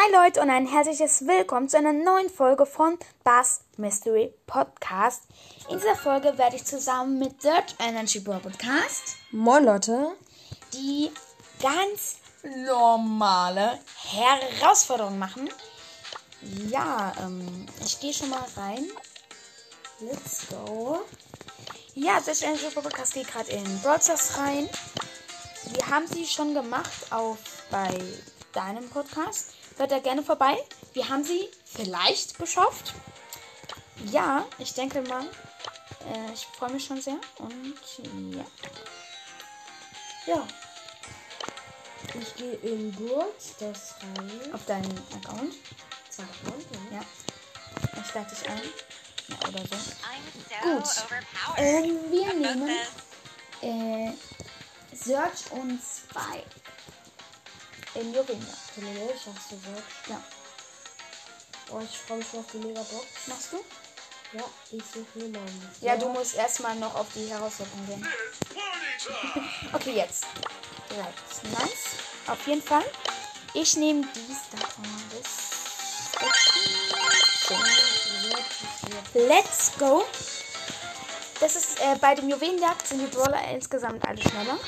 Hi Leute und ein herzliches Willkommen zu einer neuen Folge von Bass Mystery Podcast. In dieser Folge werde ich zusammen mit Dirt Energy Brawl Podcast Moin Leute. die ganz normale Herausforderung machen. Ja, ähm, ich gehe schon mal rein. Let's go. Ja, Dirt Energy Brawl Podcast geht gerade in Stars rein. Wir haben sie schon gemacht auf bei deinem Podcast. Hört da gerne vorbei. Wir haben sie vielleicht geschafft. Ja, ich denke mal. Äh, ich freue mich schon sehr. Und ja. Ja. Ich gehe in Burgs das rein. Auf deinen Account. Zwei Account, ja. Ja. Ich lade dich ein. Ja, oder so. I'm Gut. so overpowered. Ähm, wir nehmen äh, Search und Spike. In Juwelier. Hallo, ich hab's gesagt. Ja. Oh, ich freue mich auf die Megabox. Machst du? Ja, ich suche einen. Ja, du musst erstmal noch auf die Herausforderung gehen. Okay, jetzt. Direkt. Nice. Auf jeden Fall. Ich nehme die Star Power. Das- Let's go. Das ist äh, bei dem Juwelenjagd sind die Brawler insgesamt alle schneller.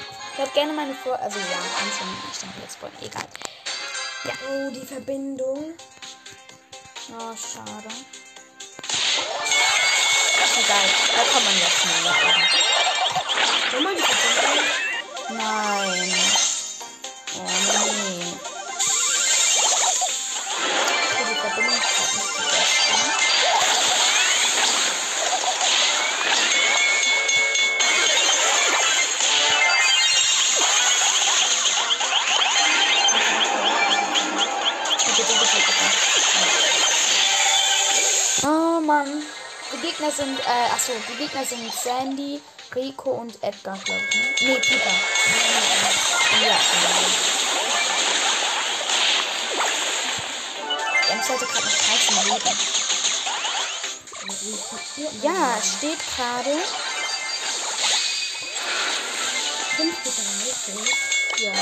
Hört gerne meine Vor... Also ja, einzelne. Ich denke, Let's Go. Egal. Oh, die Verbindung. Oh, schade. Egal. Da kommt man jetzt schneller. eben. Schau mal die Verbindung. Nein. Gegner sind, äh, achso, die Gegner sind Sandy, Rico und Edgar, glaube ich. Ne? Nee, Peter. Ja. Die Ems hatte gerade noch 13 Leben. Ja, steht gerade. 5 zu 30. Ja.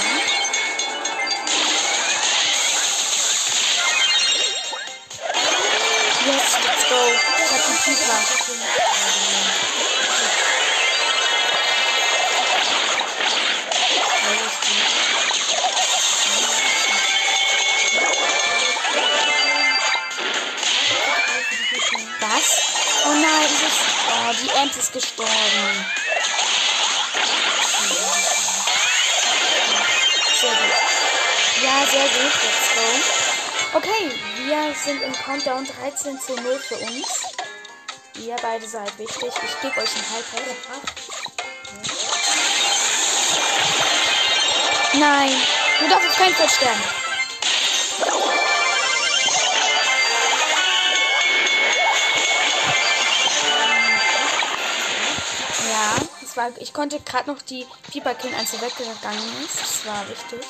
Was? Oh nein, dieses. Oh, die Ems ist gestorben. Sehr gut. Ja, sehr gut. Let's go. Okay, wir sind im Countdown 13 zu 0 für uns. Ihr beide seid wichtig. Ich gebe euch ein Highlight. Nein, du darfst auf keinen Fall sterben. Ja, das war, ich konnte gerade noch die Piper killen, als sie weggegangen ist. Das war wichtig.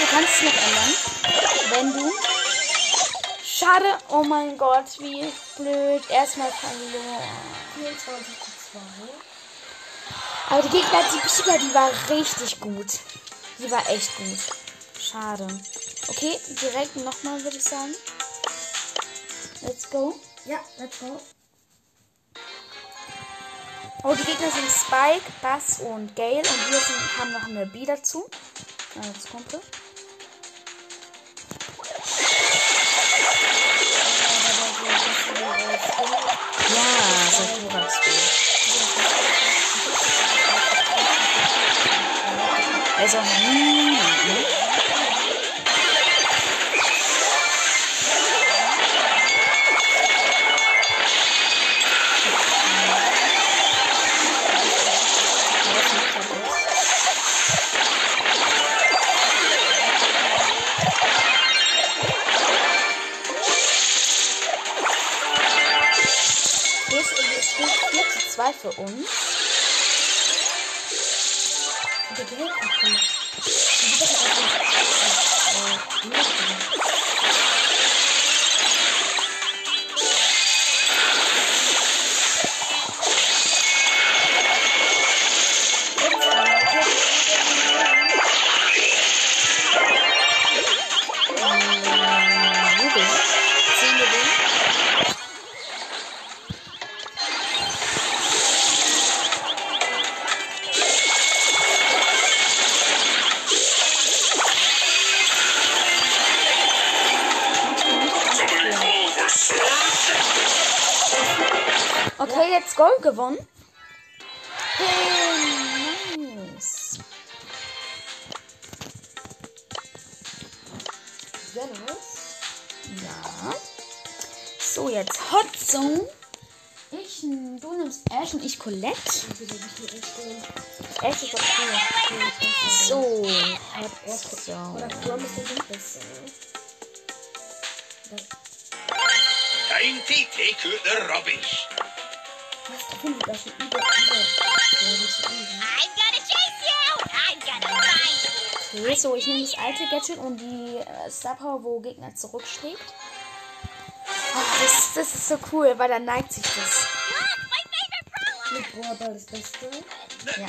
Du kannst es noch ändern. Wenn du. Schade, oh mein Gott, wie blöd. Erstmal verloren. 24 zu 2. Aber die Gegner, die Pika, die war richtig gut. Die war echt gut. Schade. Okay, direkt nochmal, würde ich sagen. Let's go. Ja, let's go. Oh, die Gegner sind Spike, Bass und Gale und wir sind, haben noch eine B dazu. Als Kumpel. Ja, Sakura Spiel. Also, hm, ne? Ja. So, jetzt Hot Zone. Ich, du nimmst Ash und ich Colette. Ash ist okay. So, Hot Zone. Take out the rubbish. Was finde ich da schon über, über. Ja, das ist irgendwie. I'm gonna chase you! I'm gonna find you! Okay, so, ich nehme das alte Gadget und die äh, Star Power, wo Gegner zurückschlägt. Oh, das, das ist so cool, weil dann neigt sich das. Mit Brawlball das Beste. Ja.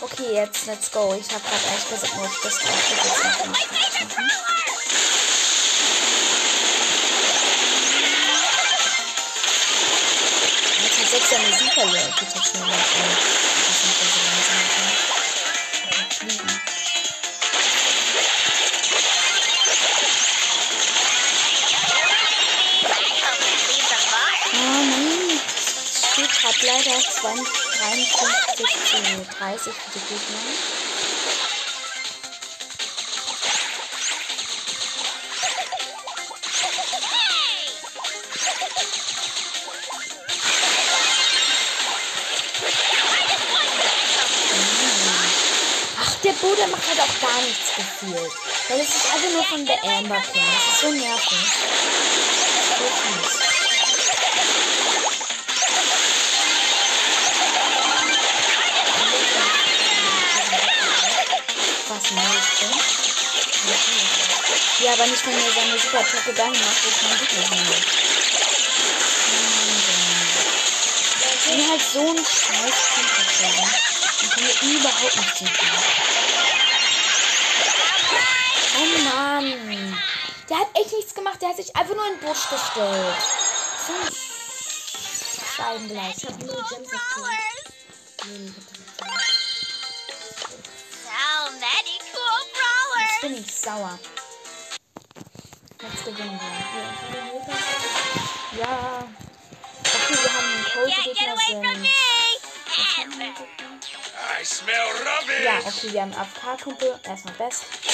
Okay, jetzt let's go. Ich habe gerade ehrlich gesagt nur das Outfit langsam. äh, Fliegen. I hope it leaves a mark! Oh nein. Es steht gerade leider 20, 53 zu 30 für die Gegner. Auch gar nichts gefühlt. Weil es ist einfach nur von der Amber King. Das ist so nervig. So. Was Mädchen? Ja, aber nicht, wenn er seine super Attacke dahin macht, wo kein Gegner hin. Ich bin halt so ein scheiß Konterfehler. Ich kann mir überhaupt nichts tun. Der hat echt nichts gemacht. Der hat sich einfach nur in den Busch gestellt. So ein Scheibenbleich. Ich habe nur Gems. So many cool Jetzt brawlers! bin ich sauer. Jetzt gewinnen wir. Ja. Okay, wir haben einen Code Can't get Gegner away from sind. me! Was haben wir Ever! I smell rubbish. Ja, okay, wir haben AFK-Kumpel. Erstmal Best.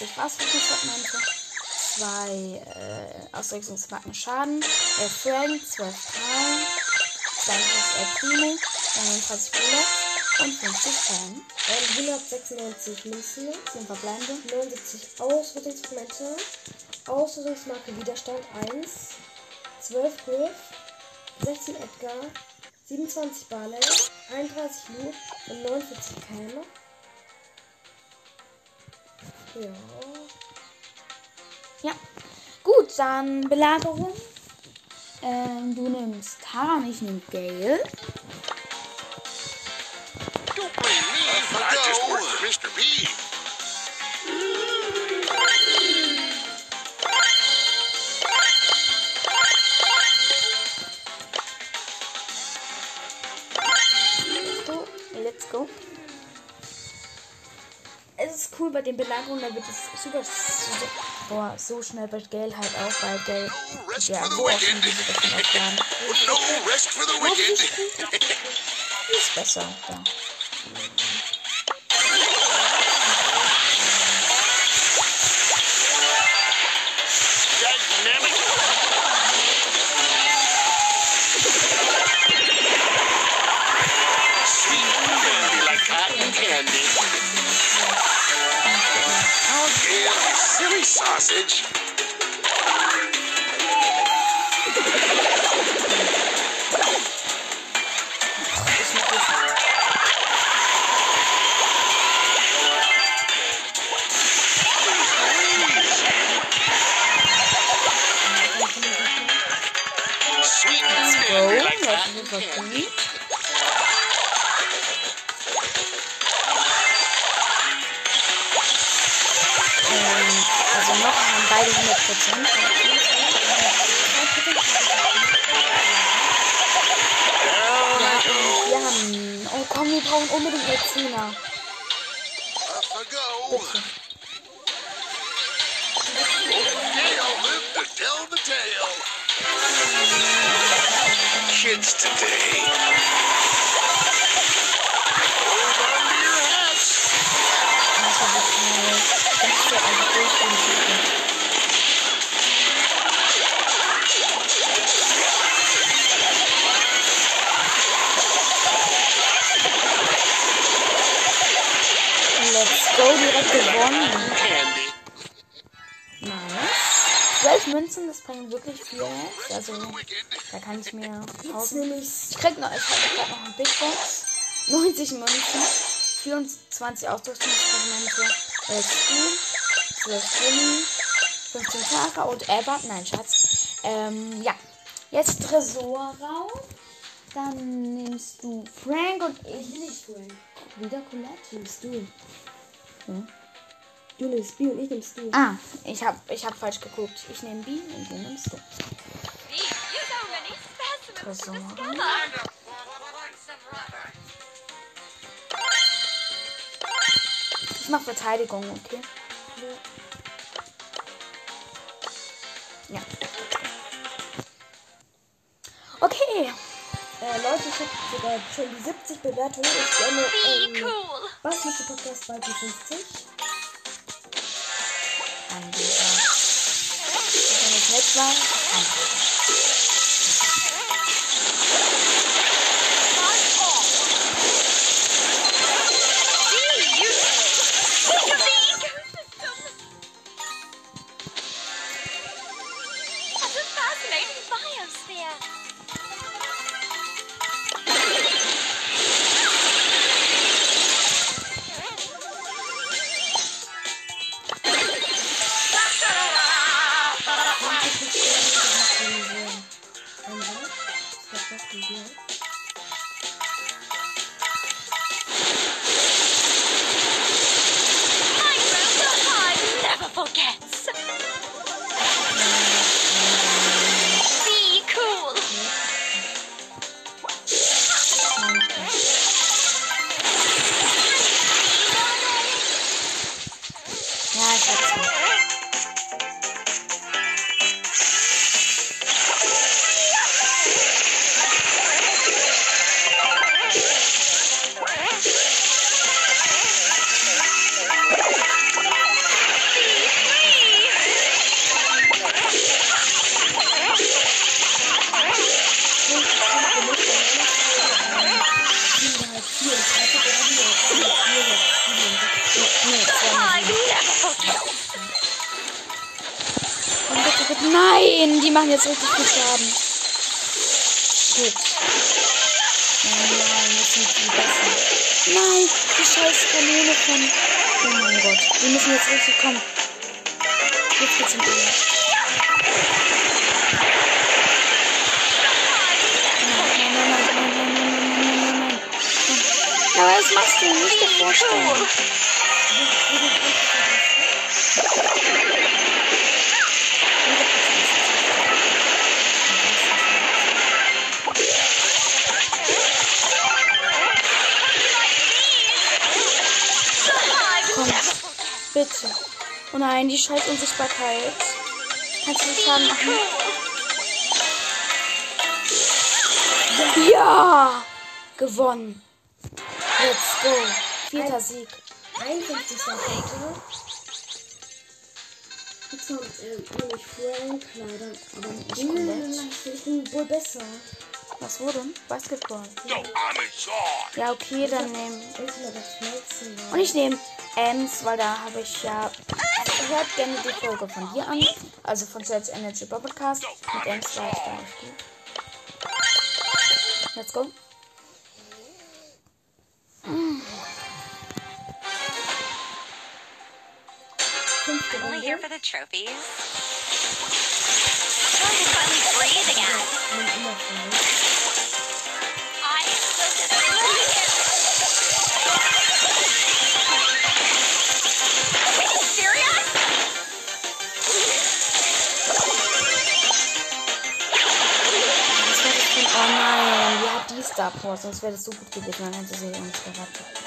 71 Wasserfragmente. 2 äh, Ausrüstungsmarken Schaden. 11 Frank, 12 Krallen. 32 El Primo. 39 Bullet. Und 50 Fan. äh, 196 Münzen, 10 verbleibende. 79 Ausrüstungsmomente, Ausrüstungsmarke Widerstand 1, 12 Griff, 16 Edgar, 27 Barley, 31 Loot und 49 Pam. Ja. Ja. Gut, dann Belagerung. Ähm, du nimmst Tara und ich nehme Gale. Don't blame bei den Belagerungen, da wird es super so, boah, so schnell bei Gale halt auch, weil Gale ja so aufladen. No rest for the wicked. Ist besser, ja. Kids today. Hold on to your hats. Let's go, direkt gewonnen. Nice. 12 Münzen, bringt wirklich viel. Also, da kann ich mir kaufen. Ich krieg noch, ich grad noch eine Big Box. 90 Münzen, 24 Ausrüstungsfragmente, 11 Stu, 12 Gummi, 15 Tara und Ebba. Nein, Schatz. Ähm, ja. Jetzt Tresorraum. Dann nimmst du Frank und ich. Ich nicht, Frank. Wieder Colette. Nimmst du. Hm? Du nimmst B und ich nimmst du. Ah, ich hab, ich hab falsch geguckt. Ich nehme B und du nimmst du. Ich mach Verteidigung, okay? Ja. Okay. Äh, Leute, ich habe sogar schon die 70 Bewertungen. Ich gerne ähm, cool. was mit dem Podcast 250. Wenn es das machst du nicht vorstellen. Komm, bitte. Oh nein, die scheiß Unsichtbarkeit. Kannst du den Schaden machen? Ja! Gewonnen. Let's go. Vierter Sieg. 51 Punkte. Jetzt kommt auch nicht Frank leider. Aber Ich bin wohl besser. Was wurde? Basketball. In charge. Ja, okay, dann nehmen. Und ich nehme Ems, weil da habe ich ja. Hört gerne die Folge von dir an. Also von Sales Energy Podcast. Mit Ems war ich da. Let's go. I'm only here for the trophies. It's hard to finally breathe again. Are you serious? Star sonst wäre das so gut gewesen, man hätte sie uns gerettet.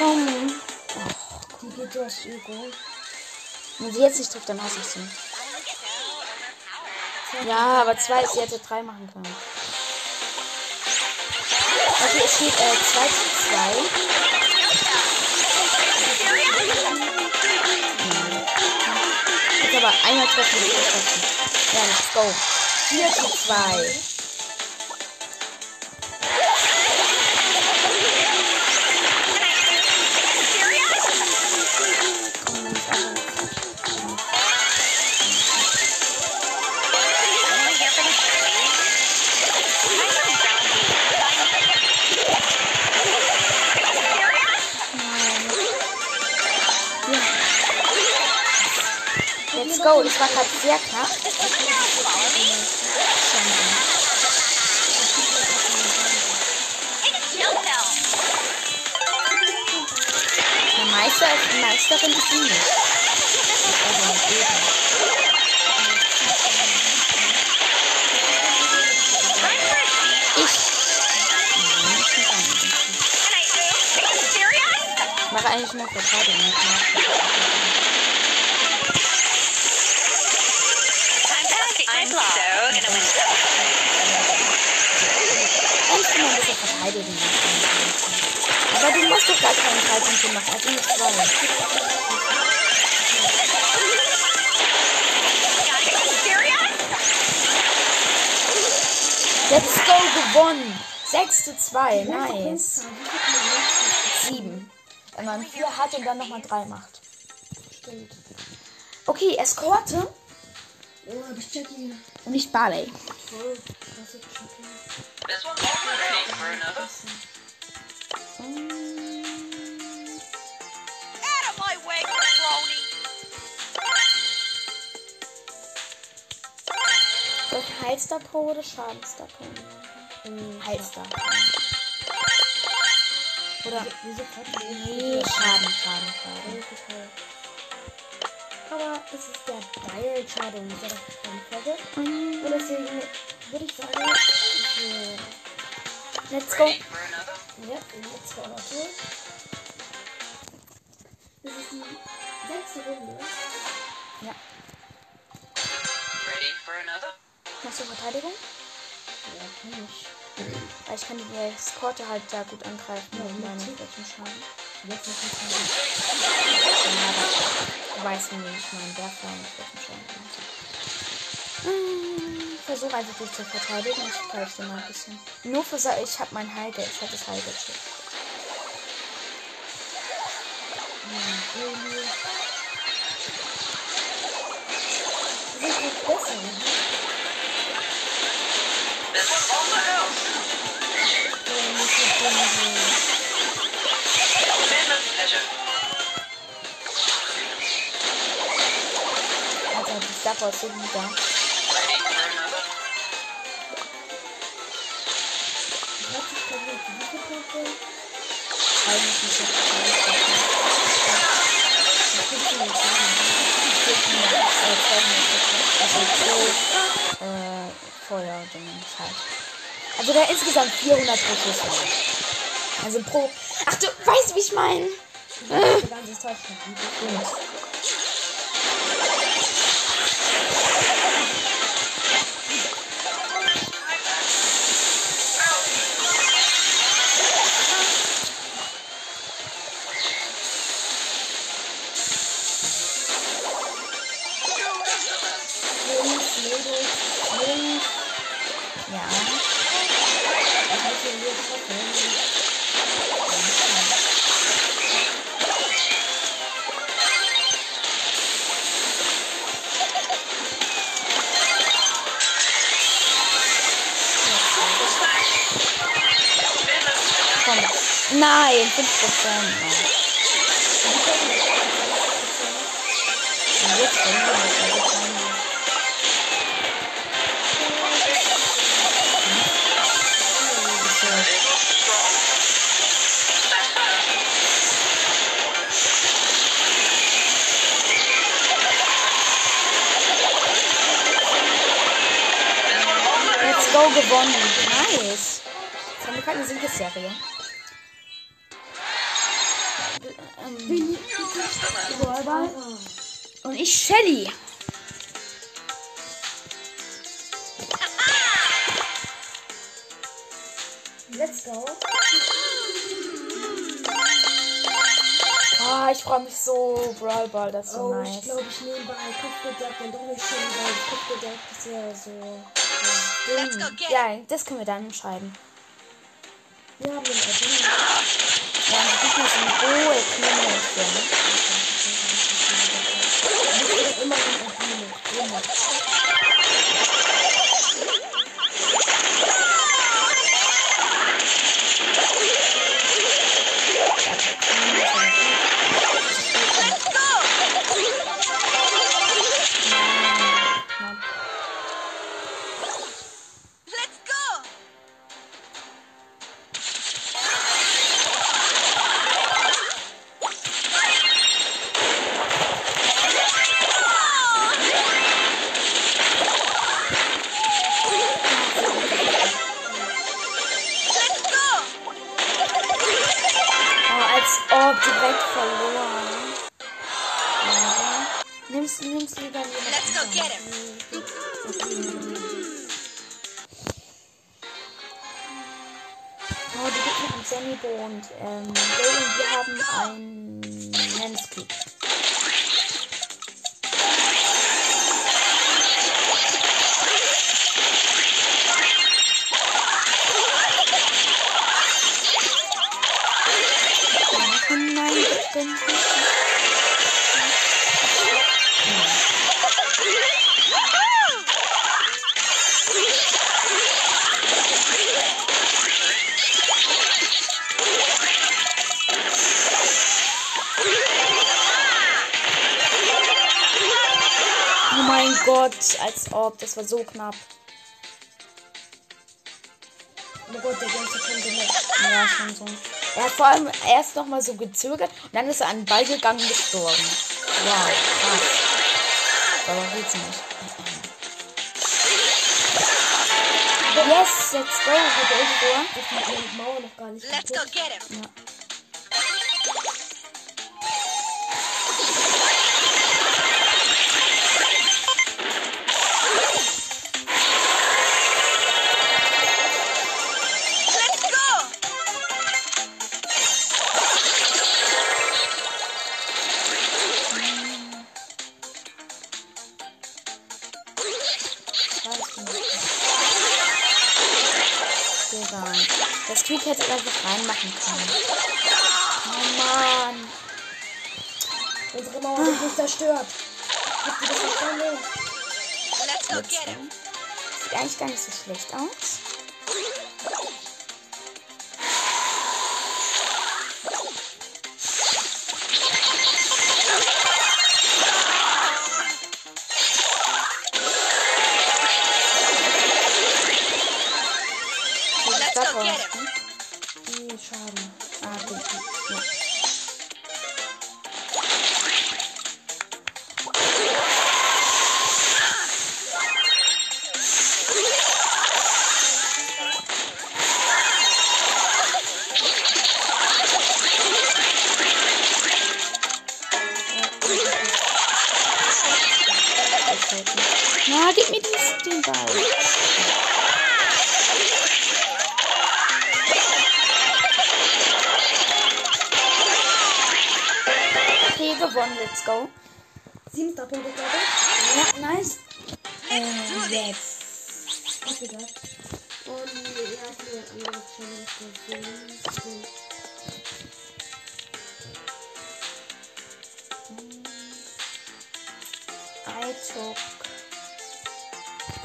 Bracelet. Warum? Die geht durch Ego. Wenn sie jetzt nicht trifft, dann hasse ich sie. Ja, aber zwei, sie hätte drei machen können. Okay, es steht äh, 2 zu 2. Jetzt aber einmal treffen, nicht treffen. Ja, let's go. 4 zu 2. Seite ein bisschen mehr. Ich mache eigentlich eine Verteidigung. 13 gemacht, also zwei. 2. Let's go gewonnen. 6 zu 2. Nice. 7. Wenn man 4 hat und dann nochmal 3 macht. Stimmt. Okay, Eskorte. Und nicht Barley. This one also Soll ich Heilstar Pro oder Schadenstar Pro? Ähm, Heilstar. Oder? Wieso Nee, Schaden, Schaden, Schaden. Aber es ist der Dial Schade und nicht der Folge. Mm, Und deswegen würde ich sagen, wir, Let's go. Ready for another? ja, vor Ort durch. Das ist die sechste Runde. Ja. Ready for another? Machst du Verteidigung? Ja, kann ich. Weil ich kann die Eskorte halt da gut angreifen mit meinem welchen Schaden. Jetzt noch ein. Ja, du weißt, wie ich meinen Werfer und welchen Schaden mache. Versuche einfach dich zu verteidigen. Ich helfe dir mal ein bisschen. Nur für ich habe mein Heilgeld. Ich habe das Heilgeld. Emil. Die sind auch besser. ne? This one's on the house. Ja, nicht so dumm, Finland's pleasure. Also, die Wars so wieder. Another? so. Also, äh, Feuer, halt. Also, da insgesamt 400 pro Schuss. Also pro. Ach, du weißt, wie ich meine. Die ganze Nein, 5%. Nein. Jetzt können wir das also kein- Let's go gewonnen. Nice. Wir gerade eine Siegesserie. Ballball. Und ich Shelly. Let's go. Ah, ich freue mich so. Brawl Ball, das ist so Oh, ich nice. glaube, ich nehme bei Kopfbedeck und nicht schon, weil Kopfbedeck ist ja so. Ja. Let's go get Ja, das können wir dann entscheiden. Wir haben den Admin. Ja, und ich muss in Ruhe Knüppel stellen. Ich will immer den Admin. Immer. Mein Gott, als ob, das war so knapp. Oh Gott, der ganze schon gemacht. Ja, schon so. Er hat vor allem erst noch mal so gezögert und dann ist er an den Ball gegangen und gestorben. Wow, krass. Aber geht's nicht. Yes, let's go. Ich mach die Mauer noch gar nicht. Let's go get him! Let's Das Tweet hätte er einfach reinmachen können. Oh Mann. Mauer wird nicht zerstört. Habt ihr das verstanden? Let's go get him. Sieht eigentlich gar nicht so schlecht aus. I took.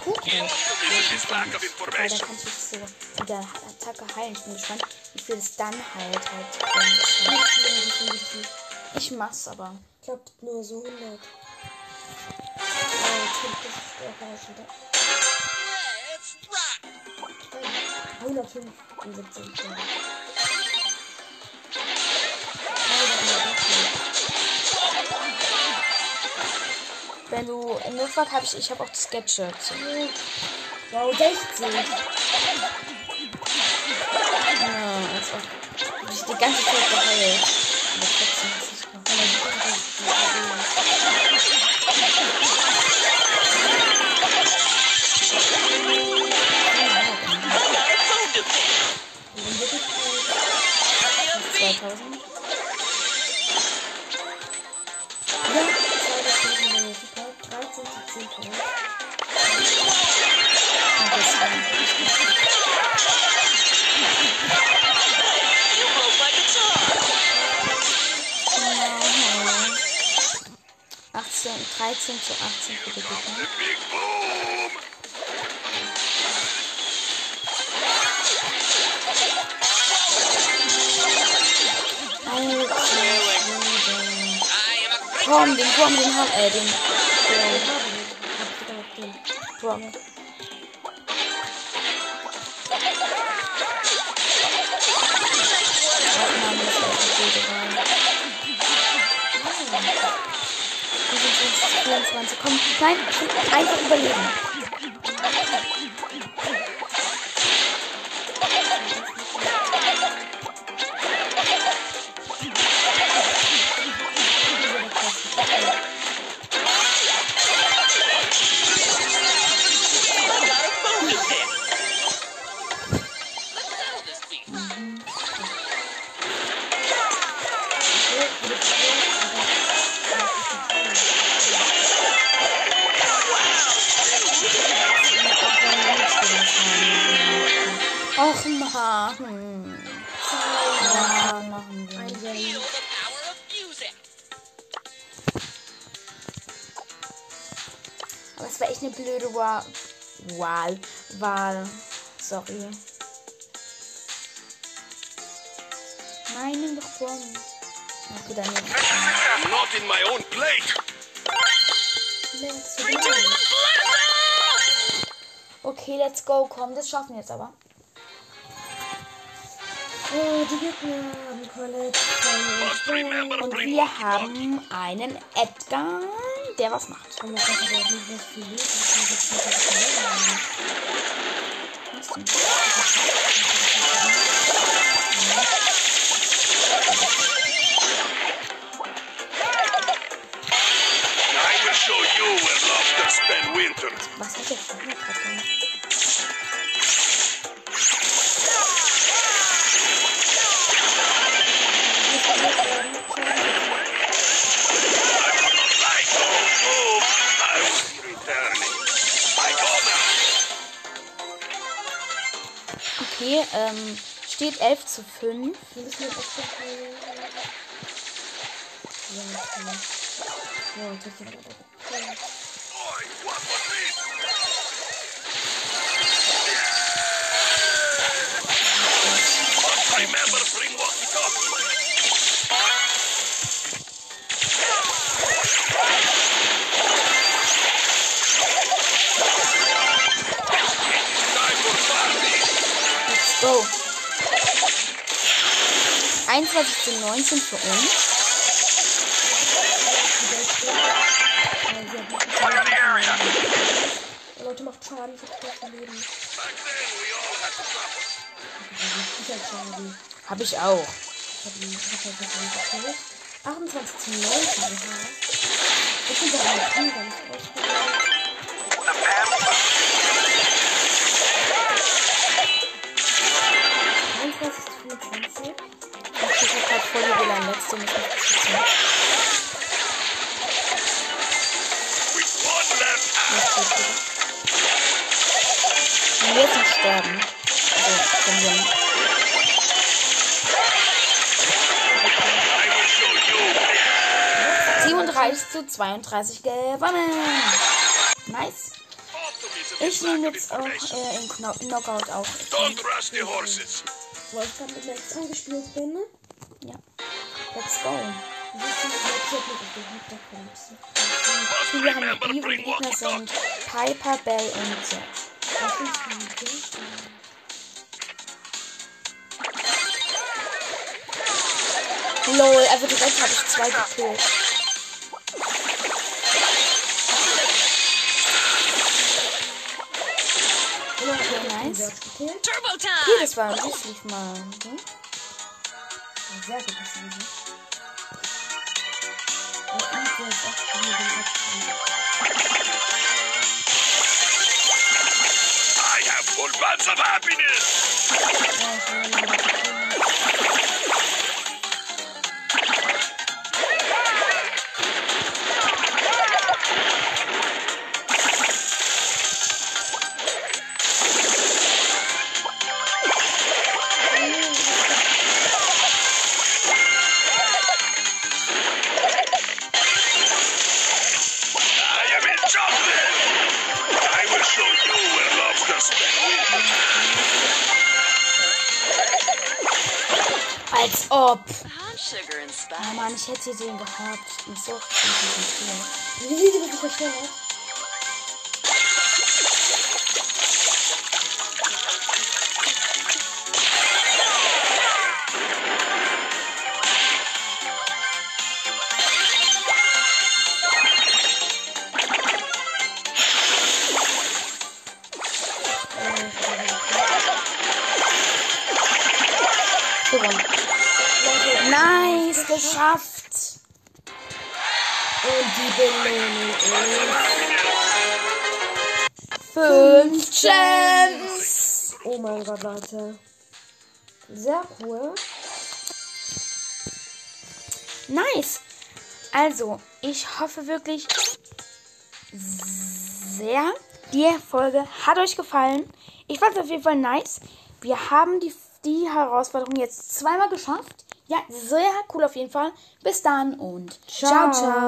Kuchen. Information. da kann ich so mit der Attacke heilen. Ich bin gespannt, wie viel es dann heilt. Halt, es. Ich mach's aber. Ich glaube nur so 100. Äh, 50 Stärke schon 175. Ja. Wenn du in Notfall habe ich, ich habe auch das. So. Wow, 60. Ja, als ob ich die ganze Zeit geheilt. 17 zu 18 für die Gegner. Komm, den Drum, den haben, äh, den, den, den Drum. Aufnahme ist auch 24, 24, komm, nein, einfach überleben. Blöde Wa Wahl. Wahl. Sorry. Nein, nimm doch. Ach, gut, dann nehm ich Not in my own plate. Let's go. Okay, let's go. Komm, das schaffen wir jetzt aber. Oh, die Gegner haben Colette. Und wir haben einen Edgar, der was macht. Was ähm, steht 11 zu 5. Wir müssen jetzt echt noch mal- Ja, okay. 21 zu 19 für uns. Leute, macht Schaden. Ich hab zwei Leben. Hab Schaden. Habe ich auch. Ich hab ihn. Ich hab nicht gekillt. 28 zu 19. Aha. Ich bin da eine Knie ganz ausprobiert. The path 23 zu 25. Ich kriege gerade voll die WLAN letzte muss ich beschützen. Und jetzt sterben. Also, will show you. 37 zu 32 gewonnen. Nice. Ich nehme jetzt auch äh, Kno Knockout auch. Don't rush the horses. Wolfgang mit Max angespielt bin, Hintergrund. Must Wir haben die Gegner sind. Piper, Bell und Jet. Idee? Lol, also direkt habe ich zwei gekillt. Okay, nice. Turbo Hier, time! das war ein Lief mal. Hm? Sehr gut, das I have full bunch of happiness. Als ob. Oh. Mann, ich hätte sie den gehabt. Und so. Wie viel du dich verschwendert? Gewonnen. Geschafft. Und die Belohnung ist... Fünf Gems. Oh mein Gott, Leute. Sehr cool. Nice. Also, ich hoffe wirklich sehr, die Folge hat euch gefallen. Ich fand es auf jeden Fall nice. Wir haben die, die Herausforderung jetzt zweimal geschafft. Ja, sehr cool auf jeden Fall. Bis dann und ciao, ciao.